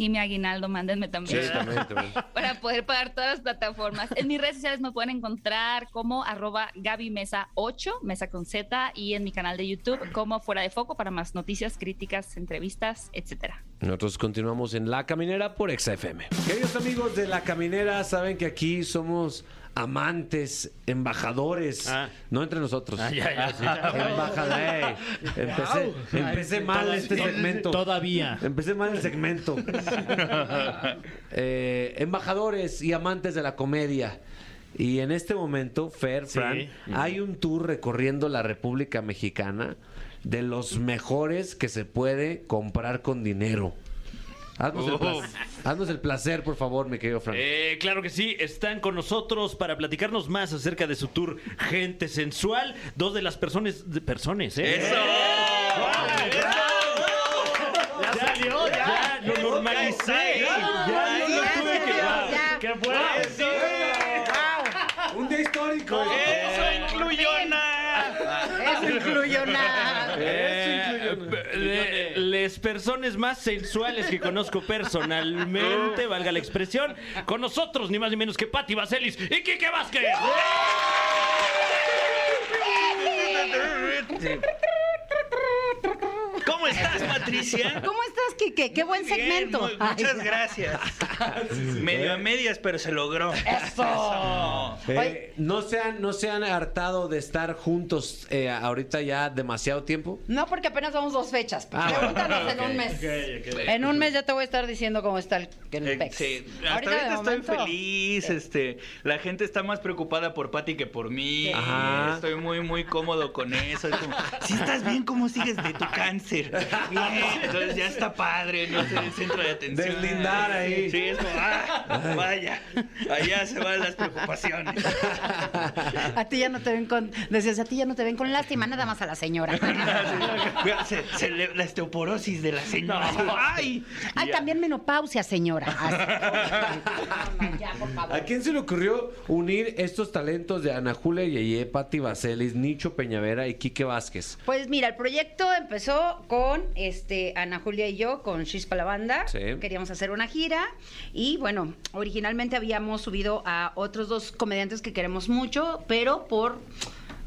Y mi aguinaldo, mándenme también. también, también. para poder pagar todas las plataformas. En mis redes sociales me pueden encontrar como arroba Gaby Mesa 8, Mesa con Z, y en mi canal de YouTube como Fuera de Foco para más noticias, críticas, entrevistas, etcétera. Nosotros continuamos en La Caminera por XFM. Queridos amigos de La Caminera, saben que aquí somos amantes, embajadores, Ah. no entre nosotros. Ah, ya, ya, sí. Embajadores. Empecé, empecé mal este segmento. Todavía. Empecé mal el segmento. Eh, embajadores y amantes de la comedia. Y en este momento, Fer, Fran, hay un tour recorriendo la República Mexicana de los mejores que se puede comprar con dinero. Haznos, el, placer, haznos el placer, por favor, mi querido Fran. Eh, claro que sí, están con nosotros para platicarnos más acerca de su tour Gente Sensual. Dos de las personas. De personas, ¿eh? ¡Eso! Ya salió, ya, lo normalicé. Ya, lo tuve que. ya. ¡Qué bueno! Un día histórico. Incluyó nada. Eh, de- les personas más sensuales que conozco personalmente, valga la expresión, con nosotros ni más ni menos que Patti Vaselis y Kike Vázquez. ¿Cómo estás, Patricia? ¿Cómo estás, Quique? Qué buen Bien, segmento. mu- muchas Ay, gracias. Medio a medias, pero se logró. Eso. Eh, ¿no, se han, ¿No se han hartado de estar juntos eh, ahorita ya demasiado tiempo? No, porque apenas vamos dos fechas. Ah, Pregúntanos en ok, un mes. En un mes ya te voy a estar diciendo cómo está el, el Eh, pex. sí, hasta ahorita, estoy momento, feliz, este, la gente está más preocupada por Patty que por mí. Ajá. Estoy muy, muy cómodo con eso. Es como, si estás bien, ¿cómo sigues de tu cáncer? Bien, entonces ya está padre, no sé, el centro de atención. Deslindar ahí. Sí, es como, ah, vaya, allá se van las preocupaciones. A ti ya no te ven con. Decías, a ti ya no te ven con lástima, nada más a la señora. Se- se le- la osteoporosis de la señora. ¡Ay! Ay, Ya. también menopausia, señora. Así. No, no, ya, por favor. ¿A quién se le ocurrió unir estos talentos de Ana Julia Yeye, Patti Vaselis, Nicho Peñavera y Quique Vázquez? Pues mira, el proyecto empezó con este Ana Julia y yo, con Chispa la Banda. Sí. Queríamos hacer una gira. Y bueno, originalmente habíamos subido a otros dos comediantes que queremos mucho, pero por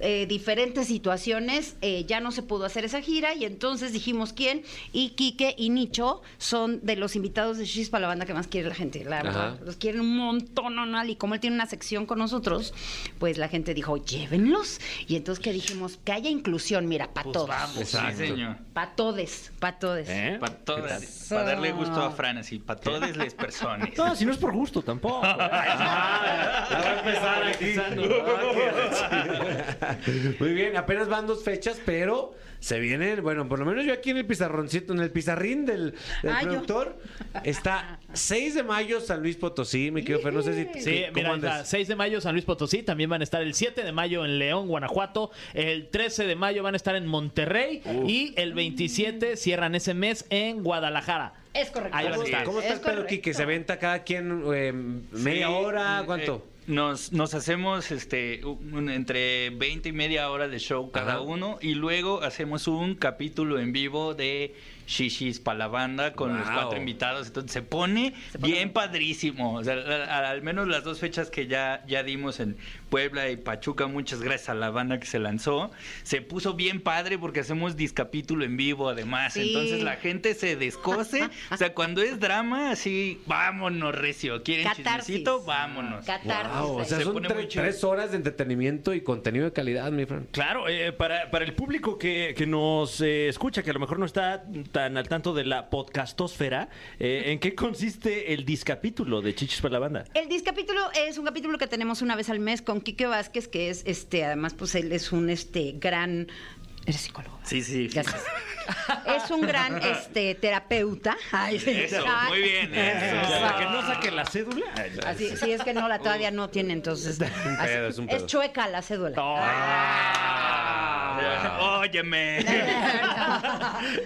eh, diferentes situaciones eh, ya no se pudo hacer esa gira. Y entonces dijimos quién. Y Quique y Nicho son de los invitados de Chispa la Banda que más quiere la gente. La verdad. Los quieren un montón, ¿no? Y como él tiene una sección con nosotros, pues la gente dijo, llévenlos. Y entonces que dijimos, que haya inclusión, mira, para Pues todos. vamos, sí, señor. Para todos, para todos. ¿Eh? Para todas, para darle gusto a Fran, así, para todas las personas. No, si no es por gusto tampoco. va a empezar aquí. Muy bien, apenas van dos fechas, pero se vienen, bueno, por lo menos yo aquí en el pizarroncito, en el pizarrín del, del Ah, yo. productor, está 6 de mayo San Luis Potosí, mi querido Fer, no sé si... Sí, ¿cómo mira, andas? está 6 de mayo San Luis Potosí, también van a estar el 7 de mayo en León, Guanajuato, el 13 de mayo van a estar en Monterrey y el 27 cierran ese mes en Guadalajara. Es correcto. Ahí van a estar. ¿Cómo está Es el pedo. Quique? ¿Se venta cada quien eh, media Sí, hora? ¿Cuánto? eh, nos, nos hacemos este un- entre 20 y media hora de show cada Ajá. uno y luego hacemos un capítulo en vivo de Shishis para la banda con los cuatro invitados. Entonces se pone bien padrísimo. O sea, a- a- al menos las dos fechas que ya, ya dimos en Puebla y Pachuca, muchas gracias a la banda que se lanzó. Se puso bien padre porque hacemos discapítulo en vivo además. Sí. Entonces la gente se descose. o sea, cuando es drama, así, vámonos, recio. ¿Quieren Catarsis. chismecito? Vámonos. Catarsis. Wow, o sea, Se son pone tre- tres horas de entretenimiento y contenido de calidad, mi Fran. Claro, eh, para, para el público que, que nos eh, escucha, que a lo mejor no está tan al tanto de la podcastosfera, eh, ¿en qué consiste el discapítulo de Chichis para la banda? El discapítulo es un capítulo que tenemos una vez al mes con Quique Vázquez, que es este, además, pues él es un este gran Eres psicólogo. Sí, sí. Gracias. Es un gran este, terapeuta. Ay, sí. Eso, Ay. muy bien. Eso. Que no saque la cédula. Así, sí, es que no, la todavía no tiene, entonces. pedo, es un pedo. chueca la cédula. Ah, Óyeme.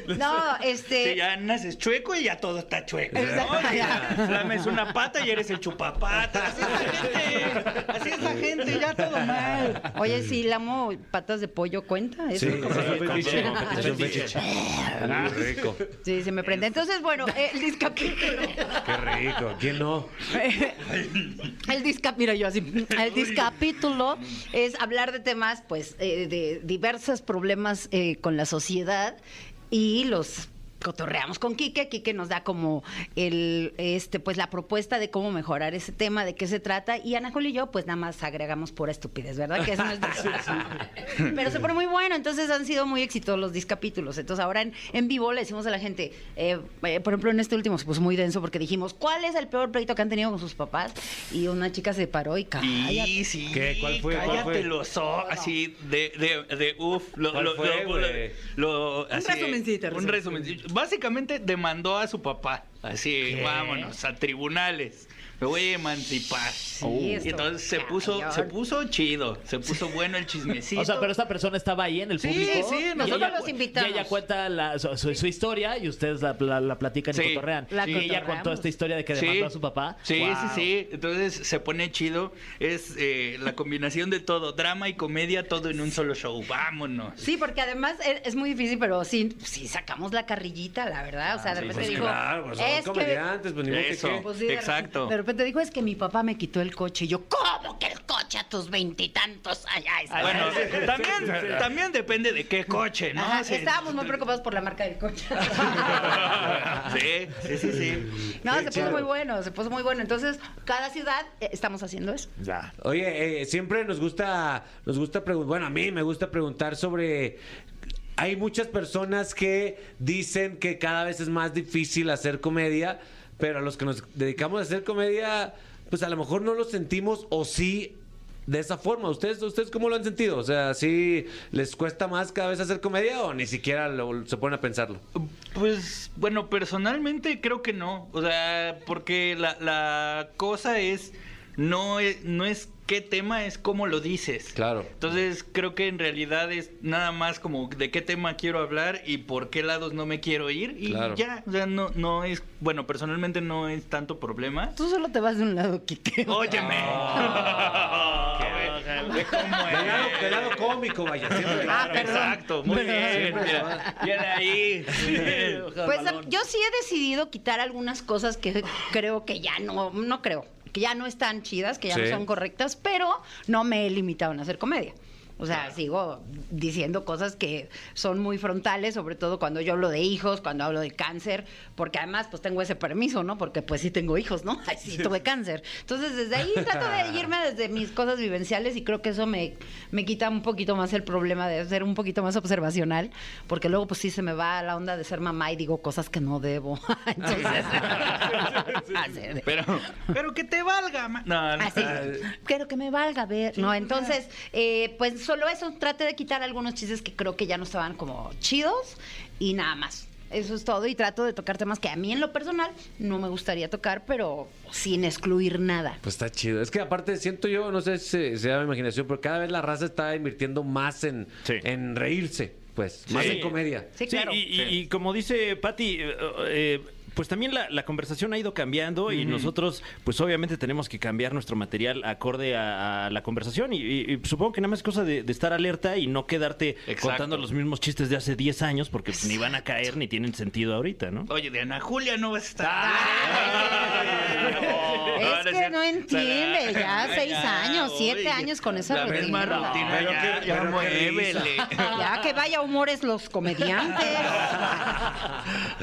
No, este. Si ya naces chueco y ya todo está chueco. Flames una pata y eres el chupapata. Así es la gente. Así es la gente, ya todo mal. Oye, si la amo patas de pollo cuenta. Eso Sí. Muy rico. Sí, se me prende. Entonces, bueno, el discapítulo. Qué rico. ¿Quién no? El disca, mira yo así, el discapítulo es hablar de temas, pues, eh, de diversos problemas eh, con la sociedad y los cotorreamos con Quique, Quique nos da como el este pues la propuesta de cómo mejorar ese tema, de qué se trata y Ana Julia y yo pues nada más agregamos pura estupidez, ¿verdad? Que es nuestro- Pero se pone muy bueno, entonces han sido muy exitosos los discapítulos. Entonces ahora en, en vivo le decimos a la gente, eh, eh, por ejemplo en este último se puso muy denso porque dijimos, ¿cuál es el peor pleito que han tenido con sus papás? Y una chica se paró y cállate. Sí, sí. ¿Qué? ¿Cuál fue? ¿Cuál Cállate fue? los ojos, así de, de, de uf. Lo, ¿Cuál lo- lo- así, resumencito, Un resumen. resumencito. Básicamente demandó a su papá. Así, vámonos, a tribunales. Me voy a emancipar. Sí, y esto- entonces se puso, cañón. se puso chido, se puso bueno el chismecito. O sea, pero esta persona estaba ahí en el Sí, público. sí, y nosotros ella los invitamos. Y ella cuenta la- su, su- su historia y ustedes la, la- la platican y Sí, cotorrean. la y ella contó esta historia de que Sí. demandó a su papá. Sí, Wow. sí, sí. Entonces se pone chido. Es eh, la combinación de todo, drama y comedia, todo en un solo show. Vámonos. Sí, porque además es, es muy difícil, pero sí, sí sacamos la carrillita, la verdad. O sea, de repente Pues dijo. claro, pues es que comediantes, pues ni que Eso. Pues sí, Exacto. De repente dijo, es que mi papá me quitó el coche. Y yo, ¿cómo que el coche a tus veintitantos? Allá está. Bueno, también, también depende de qué coche, ¿no? Ajá, Sí. estábamos muy preocupados por la marca del coche. Sí, sí, sí, sí. no, se puso muy bueno, se puso muy bueno. Entonces, cada ciudad eh, estamos haciendo eso. Ya. Oye, eh, siempre nos gusta, nos gusta preguntar, bueno, a mí me gusta preguntar sobre... Hay muchas personas que dicen que cada vez es más difícil hacer comedia, pero a los que nos dedicamos a hacer comedia, pues a lo mejor no lo sentimos o sí de esa forma. ¿Ustedes, ustedes cómo lo han sentido? O sea, ¿sí les cuesta más cada vez hacer comedia o ni siquiera se ponen a pensarlo? Pues, bueno, personalmente creo que no. O sea, porque la, la cosa es no, es. no es qué tema, es cómo lo dices. Claro. Entonces, creo que en realidad es nada más como de qué tema quiero hablar y por qué lados no me quiero ir. Y Claro. ya. O sea, no, no es. Bueno, personalmente no es tanto problema. Tú solo te vas de un lado, Kike. Óyeme. Cómo Del lado, del lado cómico, vaya. Siempre. Ah, perdón. Exacto, muy bien. Mira, bien ahí. Pues yo sí he decidido quitar algunas cosas que creo que ya no, no creo, que ya no están chidas, que ya Sí. no son correctas, pero no me he limitado en hacer comedia. O sea, sigo diciendo cosas que son muy frontales, sobre todo cuando yo hablo de hijos, cuando hablo de cáncer, porque además pues tengo ese permiso, ¿no? Porque pues sí tengo hijos, ¿no? Ay, sí, tuve cáncer. Entonces desde ahí trato de irme desde mis cosas vivenciales y creo que eso me, me quita un poquito más el problema de ser un poquito más observacional, porque luego pues sí se me va la onda de ser mamá y digo cosas que no debo. Entonces, Pero, pero que te valga. No, no. Así, quiero que me valga ver. No, entonces, eh, pues solo eso, trate de quitar algunos chistes que creo que ya no estaban como chidos y nada más. Eso es todo y trato de tocar temas que a mí en lo personal no me gustaría tocar, pero sin excluir nada. Pues está chido. Es que aparte siento yo, no sé si sea mi imaginación, pero cada vez la raza está invirtiendo más en, Sí. en reírse, pues, más en comedia. Sí, Sí, claro. y, y- y como dice Patti, eh, eh, pues también la, la conversación ha ido cambiando y nosotros, pues obviamente tenemos que cambiar nuestro material acorde a, a la conversación y, y- y supongo que nada más es cosa de, de estar alerta y no quedarte Exacto. contando los mismos chistes de hace 10 años porque pues, ni van a caer ni tienen sentido ahorita, ¿no? Oye, de Ana Julia no vas a estar. Es que no entiende, ya seis años, siete oye, años con esa La rutina. misma rutina, Pero ya, qué- ya pero. Ya que vaya humores los comediantes.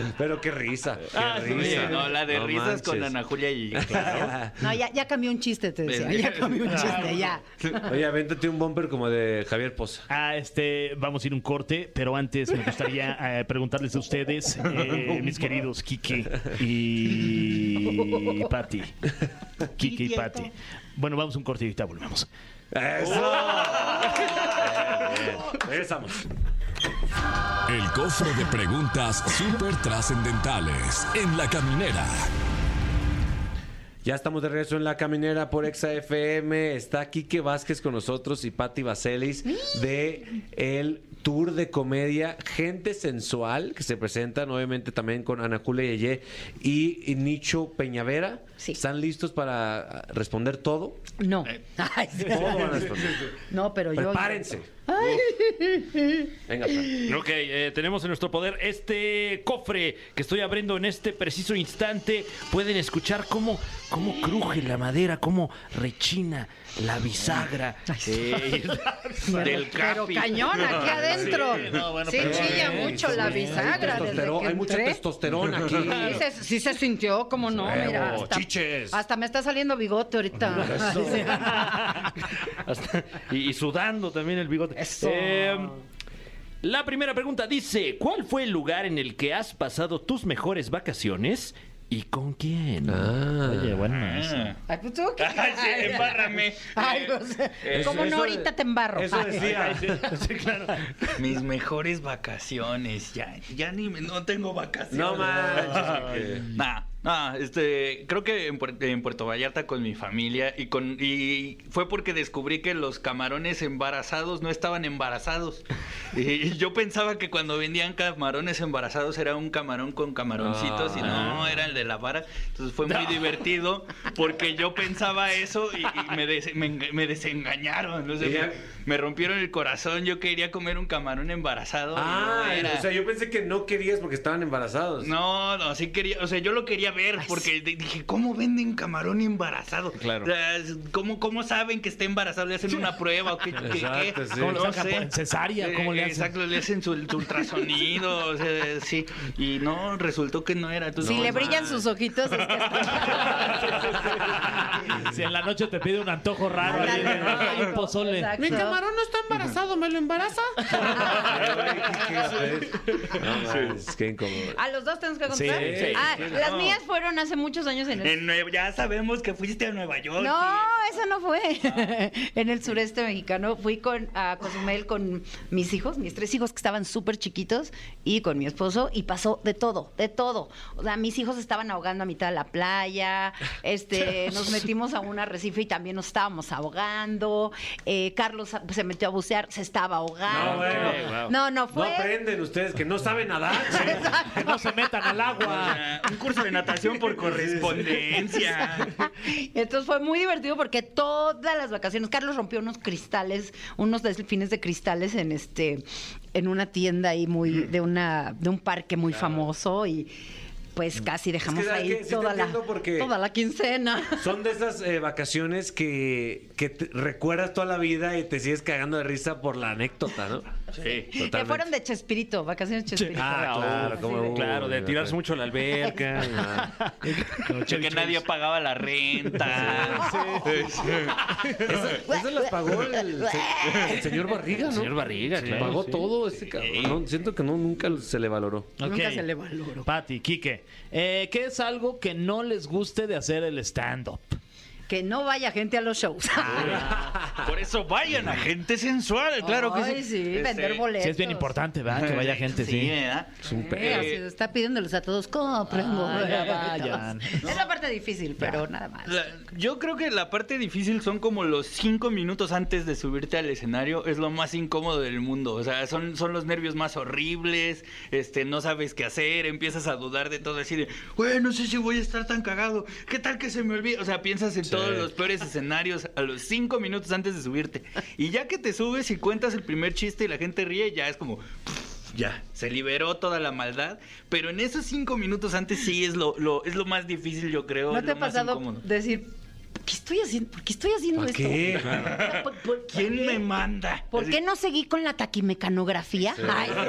Pero qué risa, qué Ah, sí, no, la de No risas con. Ana Julia y claro. No, ya, ya cambió un chiste, te decía. Ya cambió un chiste, ya. Oye, avéntate un bumper como de Javier Poza. Ah, este, vamos a ir un corte, pero antes me gustaría eh, preguntarles a ustedes, eh, mis queridos Kiki y Patti. Kiki y Patti. Bueno, vamos a un corte y ahorita volvemos. ¡Eso! Regresamos. El cofre de preguntas súper trascendentales en la caminera. Ya estamos de regreso en la caminera por Exa FM. Está Quique Vázquez con nosotros y Patti Vaselis de el tour de comedia Gente Sensual que se presentan obviamente también con Ana Julia Yeye y, y Nicho Peñavera. Sí. ¿Están listos para responder todo? No. Ay, sí. Todo van a responder. No, pero yo. Prepárense. Venga, Fran. Ok, eh, tenemos en nuestro poder este cofre que estoy abriendo en este preciso instante. Pueden escuchar cómo, cómo cruje la madera, cómo rechina la bisagra eh, del Pero capi. cañón aquí adentro. Sí, no, bueno, Sí, pero- chilla Eh, mucho la bisagra. Hay, desde que hay mucha entré. testosterona aquí. Sí se, sí se sintió, como no, mira. Hasta, chiches. hasta me está saliendo bigote ahorita. Hasta- y, y sudando también el bigote. Eso. Eh, la primera pregunta dice: ¿Cuál fue el lugar en el que has pasado tus mejores vacaciones y con quién? Ah. Oye, bueno. Ah. Ay, pues tú, ¿qué? Ay, sí, embárrame. Ay, pues, Eso- como no eso- ahorita te embarro. Eso Ay. decía. Sí, claro. Mis mejores vacaciones. Ya, ya ni me- no tengo vacaciones. No manches. Nah, nah, este, creo que en, Puer- en Puerto Vallarta con mi familia y con y fue porque descubrí que los camarones embarazados no estaban embarazados. Y yo pensaba que cuando vendían camarones embarazados era un camarón con camaroncitos y no, era el de la vara. Entonces fue muy divertido porque yo pensaba eso y, y me, des- me, enga- me desengañaron. Me, me rompieron el corazón. Yo quería comer un camarón embarazado. no Ah, era. o sea, yo pensé que no querías porque estaban embarazados. No, no, sí quería, o sea, yo lo quería ver porque di- dije, ¿cómo venden camarón embarazado? Claro. ¿Cómo, cómo saben que está embarazado? ¿Le hacen una prueba o qué? qué- qué? Exacto, sí. ¿Cómo lo No cesárea? ¿Cómo le Eh, hacen? Exacto, le hacen su, su ultrasonido, o sea, sí. Y no, resultó que no era. Entonces, Si le no, brillan sus ojitos, es que Si en la noche te pide un antojo raro, ahí, ay, un pozole. Exacto. no está embarazado, ¿me lo embaraza? no, mames, qué incómodo. ¿A los dos tenemos que contar? Sí, sí, ah, sí, las no. mías fueron hace muchos años en el... En Nueva- ya sabemos que fuiste a Nueva York. No, eso no fue. en el sureste mexicano fui con a Cozumel con mis hijos, mis tres hijos que estaban súper chiquitos y con mi esposo y pasó de todo, de todo. O sea, mis hijos estaban ahogando a mitad de la playa, este, nos metimos a un arrecife y también nos estábamos ahogando. Eh, Carlos se metió a bucear, se estaba ahogando. No, bueno. no, no, No fue. aprenden ustedes que no saben nadar. Que no se metan al agua. Un curso de natación por correspondencia. Entonces fue muy divertido porque todas las vacaciones, Carlos rompió unos cristales, unos delfines de cristales en este, en una tienda ahí muy, de una, de un parque muy famoso y pues casi dejamos ¿sabes ahí qué? Sí toda, la, toda la quincena. Son de esas eh, vacaciones que, que te recuerdas toda la vida y te sigues cagando de risa por la anécdota, ¿no? Sí. Que fueron de Chespirito, vacaciones Chespirito. Ah, claro, como Claro, de tirarse mucho a la alberca. De que nadie pagaba la renta. Eso las pagó el, se- el señor Barriga, ¿no? Señor Barriga, claro. Pagó sí. todo ese cabrón. No, siento que no, nunca se le valoró. Nunca Ok. se le valoró. Pati, Quique, eh, ¿qué es algo que no les guste de hacer el stand-up? Que no vaya gente a los shows. Por eso vayan a gente sensual, claro que Ay, sí. sí, Este, vender boletos. Sí, es bien importante, ¿verdad? Que vaya gente, sí. ¿verdad? Eh, pedo. así está pidiéndoles a todos, compren Ah, ya boletos". vayan. Es la parte difícil, pero nada más. La- yo creo que la parte difícil son como los cinco minutos antes de subirte al escenario. Es lo más incómodo del mundo. O sea, son, son los nervios más horribles. Este, no sabes qué hacer. Empiezas a dudar de todo. Así de, güey, no sé si voy a estar tan cagado. ¿Qué tal que se me olvide? O sea, piensas en todos los peores escenarios a los cinco minutos antes de subirte. Y ya que te subes y cuentas el primer chiste y la gente ríe, ya es como. Ya, se liberó toda la maldad, pero en esos cinco minutos antes sí es lo, lo- es lo más difícil, yo creo. ¿No es te ha lo más pasado incómodo. decir, ¿por qué estoy haciendo, ¿por qué estoy haciendo ¿Para esto? qué? ¿por- por- ¿Quién qué? me manda? ¿Por qué no seguí con la taquimecanografía? Ay,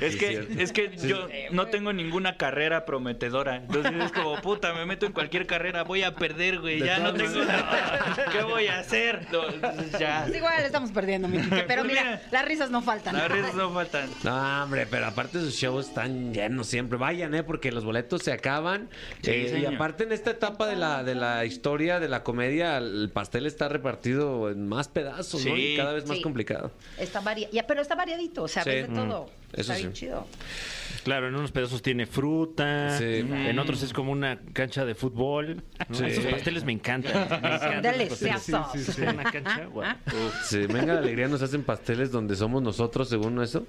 Es Sí, que, cierto. es que yo no tengo ninguna carrera prometedora. Entonces es como, puta, me meto en cualquier carrera, voy a perder, güey. Ya no tengo nada. ¿Qué voy a hacer? No, entonces ya. Pues igual estamos perdiendo, mi Quique, Pero Pues mira, mira. las risas no faltan. Las redes no faltan. No, hombre, pero aparte sus shows están llenos siempre. Vayan, ¿eh? Porque los boletos se acaban. Sí, Eh, y aparte en esta etapa de la, de la historia, de la comedia, el pastel está repartido en más pedazos, ¿no? Y cada vez más Sí. complicado. Está vari- ya, pero está variadito, o sea, Sí. ves de Mm. Eso está bien sí. chido. Claro, en unos pedazos tiene fruta, Sí. en otros es como una cancha de fútbol. ¿no? Sí. Esos pasteles me encantan. Me encantan. Deliciosos. Una cancha, guau. Sí, venga la alegría, nos hacen pasteles donde somos nosotros, según eso.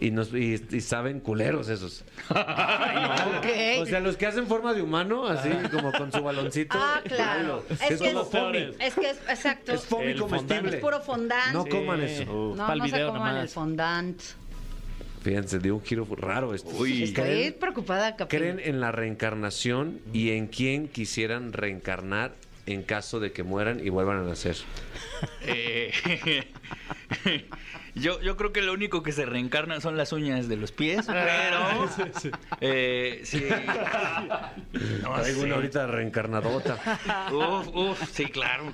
Y, nos, y, y saben culeros esos. Ok. O sea, los que hacen forma de humano, así como con su baloncito. Ah, claro. Es, Es que como es, foamy. es que es exacto. Es foamy El comestible. fondant. Es puro fondant. No coman eso. no, Pa'l no se coman nomás. el fondant. Fíjense, dio un giro raro esto. Estoy ¿Creen, preocupada, Capi. creen en la reencarnación y en quién quisieran reencarnar en caso de que mueran y vuelvan a nacer? Eh, yo, yo creo que lo único que se reencarna son las uñas de los pies, pero. eh, sí. No Traigo sé. una ahorita reencarnadota. Uf, uf, sí, claro.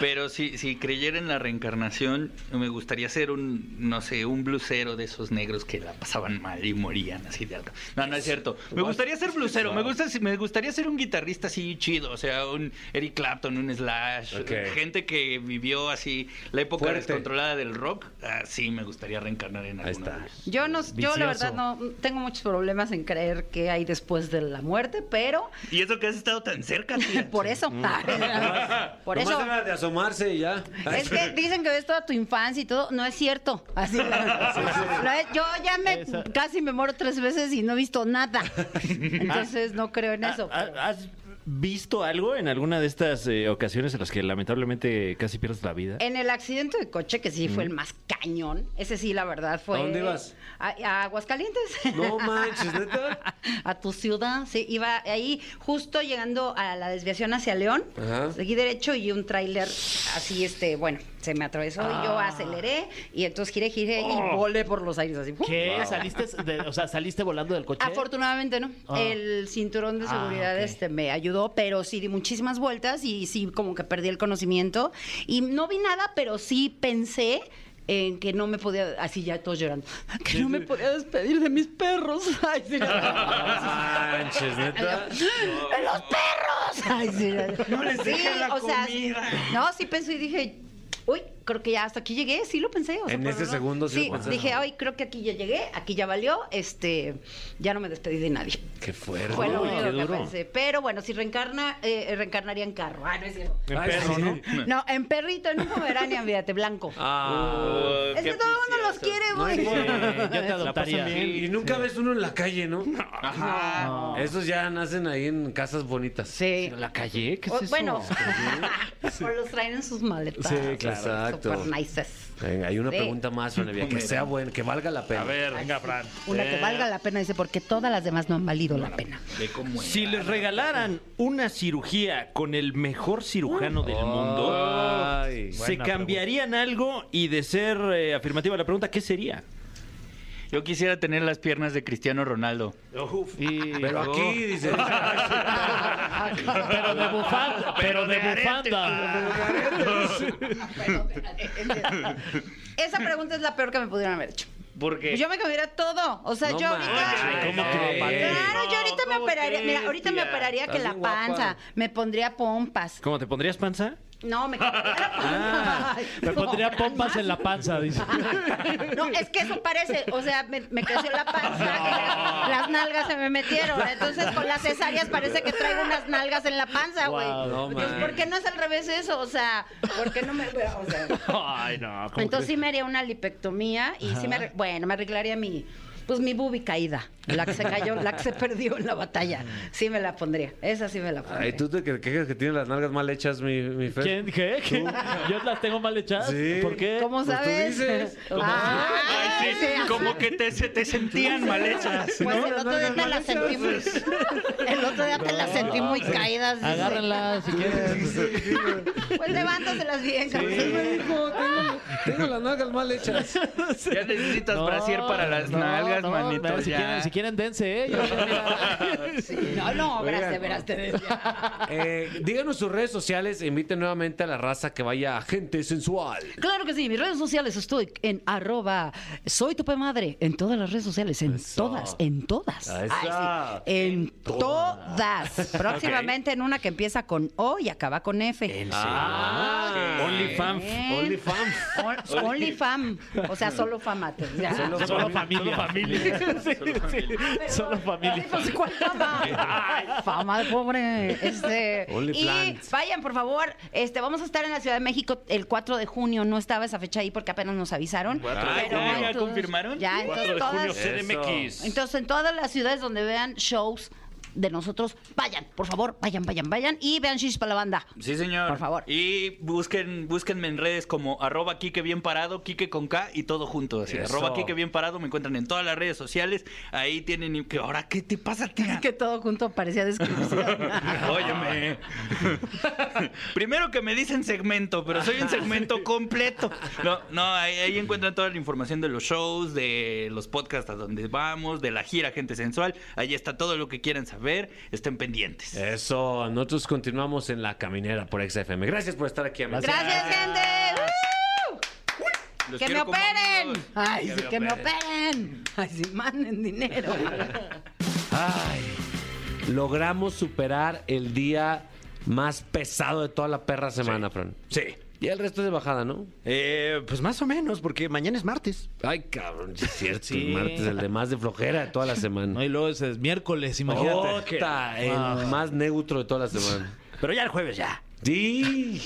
Pero si, si creyera en la reencarnación, me gustaría ser un, no sé, un blusero de esos negros que la pasaban mal y morían así de algo. No, no es cierto. Me gustaría ser blusero. Me, gusta, me gustaría ser un guitarrista así chido. O sea, un Eric Clapton, un Slash. Gente que vivió así la época Fuerte. descontrolada del rock. Ah, sí, me gustaría reencarnar en Ahí está. ellos. Yo no, yo la verdad no tengo muchos problemas en creer que hay después de la muerte, pero Y eso que has estado tan cerca, tía. por eso, por Nomás eso. de asomarse y ya. Es que dicen que ves toda tu infancia y todo, no es cierto. Así la- yo ya me Esa- casi me muero tres veces y no he visto nada. Entonces no creo en eso. ¿Ha- ha- ¿Has visto algo en alguna de estas eh, ocasiones en las que lamentablemente casi pierdes la vida? En el accidente de coche, que sí fue el más cañón, ese sí, la verdad, fue. ¿A dónde ibas? A, a Aguascalientes. No manches, neta. a tu ciudad, sí, iba ahí justo llegando a la desviación hacia León, Ajá. seguí derecho y un tráiler así, este, bueno, se me atravesó y yo Ah. aceleré y entonces giré, giré Oh. y volé por los aires así. ¿Qué? ¿Saliste, de- o sea, saliste volando del coche? Afortunadamente no. Ah. El cinturón de Ah, seguridad este me ayudó, pero sí di muchísimas vueltas y sí como que perdí el conocimiento y no vi nada, pero sí pensé en que no me podía, así ya todos llorando, que no me podía despedir de mis perros. Ay, sí. Manches, neta. ¡De los perros! Ay, sí. No les Sí, la o sea, comida. no, sí pensé y dije, uy, creo que ya hasta aquí llegué, sí lo pensé. o sea, En ese verdad. segundo sí sí lo pensaste. dije, ay, creo que aquí ya llegué, aquí ya valió, este, ya no me despedí de nadie. Qué fuerte. Fue lo único que duro. pensé. Pero bueno, si reencarna, eh, reencarnaría en carro. Ah, no es cierto. En Ay, perro, sí. ¿no? No, en perrito, en un pomerania, fíjate, blanco. Ah. es que todo el mundo los quiere, güey. Yo te adoptaría. Y nunca ves uno en la calle, ¿no? No. Esos ya nacen ahí en casas bonitas. Sí. ¿En la calle? ¿Qué es O- eso? bueno, o los traen en sus maletas. Sí, claro. Exacto. Super nices. Venga, hay una Sí. pregunta más, Franevia, que sea buena, que valga la pena. A ver, venga, Fran. Una que valga la pena, dice, porque todas las demás no han valido la pena. Ve cómo Si les regalaran una cirugía con el mejor cirujano del mundo, Ay. ¿se Buena cambiarían algo? Y de ser eh, afirmativa la pregunta, ¿qué sería? Yo quisiera tener las piernas de Cristiano Ronaldo. Y- Pero aquí, dice. pero de bufanda. Pero de bufanda. Esa pregunta es la peor que me pudieron haber hecho. Porque yo me cambiaría todo. O sea, No yo ahorita. ¿cómo crees? Claro, yo ahorita me ¿cómo operaría. crees, Mira, ahorita me operaría que la guapa. panza. Me pondría pompas. ¿Cómo te pondrías panza? No, me cambiaría la panza. Ay, Me pondría pompas en la panza, dice. No, es que eso parece, o sea, me, me creció la panza, y las nalgas se me metieron. Entonces, con las cesáreas parece que traigo unas nalgas en la panza, güey. Wow, no. ¿por qué no es al revés eso? O sea, ¿por qué no me.? O sea, Ay, no. ¿cómo entonces sí me haría una lipectomía y sí me. Bueno, me arreglaría mi. Pues mi bubi caída, la que se cayó, la que se perdió en la batalla. Sí me la pondría. Esa sí me la pondría. Ay, tú te que- quejas que tienes las nalgas mal hechas, mi, mi Fer. ¿Quién? ¿Qué? ¿Qué? ¿Yo las tengo mal hechas? Sí. ¿Por qué? ¿Cómo Pues tú sabes? dices. Ah, Ay, sí, sí, como que te, se te sentían mal hechas. Pues el otro día te las sentí muy... El otro día te las sentí muy caídas. dice. Agárrenlas si quieren. Pues levántaselas bien, cabrón. Sí, me dijo, tengo, tengo las nalgas mal hechas. Ya necesitas No, brasier para las no, nalgas, no, manito, si, ya. quieren, si quieren, dense, ¿eh? Yo- No, no, verás, te decía. Eh, díganos sus redes sociales e inviten nuevamente a la raza que vaya a gente sensual. Claro que sí, mis redes sociales estoy en arroba soy tu madre, en todas las redes sociales, en todas, en todas. Ay, sí, en todas. Próximamente en una que empieza con O y acaba con F. Ah, OnlyFans. Eh. OnlyFans. On- OnlyFam, o sea, solo famates. ya. Solo familia. Sí, sí, Solo familia. Ay, pues, ¿cuál fama? Ay, fama de pobre. Este, y vayan, por favor. Este, vamos a estar en la Ciudad de México el 4 de junio. No estaba esa fecha ahí porque apenas nos avisaron. de junio, ¿ya confirmaron? Ya, entonces todas, CDMX. entonces en todas las ciudades donde vean shows de nosotros, vayan, por favor, vayan, vayan, vayan y vean Shish para la banda. Sí, señor. Por favor. Y busquen, búsquenme en redes como arroba Kike bien parado, Kike con K y todo junto. Así, Eso. arroba Kike bien parado, me encuentran en todas las redes sociales. Ahí tienen. que Ahora, ¿qué te pasa, tía? Que todo junto parecía descripción. Óyeme. Primero que me dicen segmento, pero soy un segmento completo. No, no, ahí, ahí encuentran toda la información de los shows, de los podcasts a donde vamos, de la gira Gente Sensual. Ahí está todo lo que quieran saber. Estén pendientes. Eso, nosotros continuamos en la caminera por XFM. Gracias por estar aquí, amigos. Gracias, gente. ¡Woo! Los ¡Que me operen! amigos. ¡Ay, sí, que me operen! ¡Ay, sí, manden dinero! Ay, logramos superar el día más pesado de toda la perra semana, Fran. Sí. Y el resto es de bajada, ¿no? Eh, pues más o menos, porque mañana es martes. Ay, cabrón, sí es cierto. Sí. El martes, el de más de flojera de toda la semana. No, y luego ese es miércoles, imagínate. Ota, el Ah. más neutro de toda la semana. Pero ya el jueves ya. Sí,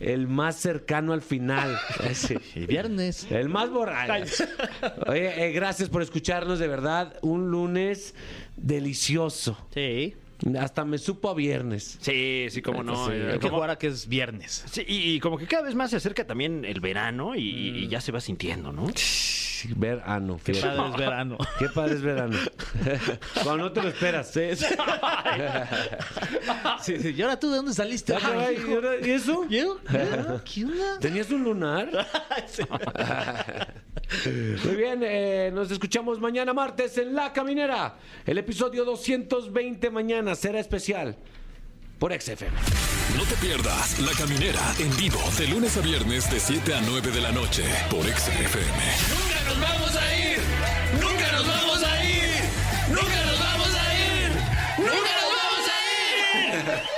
el más cercano al final. Sí. Y viernes. El más borracho. Oye, eh, gracias por escucharnos, de verdad. Un lunes delicioso. Sí. Hasta me supo a viernes. Sí, sí, cómo no. Sí, Eh, Hay que como- jugar a que es viernes. Sí, y, y como que cada vez más se acerca también el verano y, y ya se va sintiendo, ¿no? Verano. Qué fíjate. padre es verano. Qué padre es verano. Cuando no te lo esperas. Sí, sí. Sí, sí. ¿Y ahora tú de dónde saliste? ¿y ahora- ¿Y eso? ¿Yo? ¿Qué onda? ¿Tenías un lunar? Muy bien, eh, nos escuchamos mañana martes en La Caminera. El episodio 220 mañana será especial por XFM. No te pierdas La Caminera en vivo de lunes a viernes de 7 a 9 de la noche por XFM. Nunca nos vamos a ir. Nunca nos vamos a ir. Nunca nos vamos a ir. Nunca nos vamos a ir.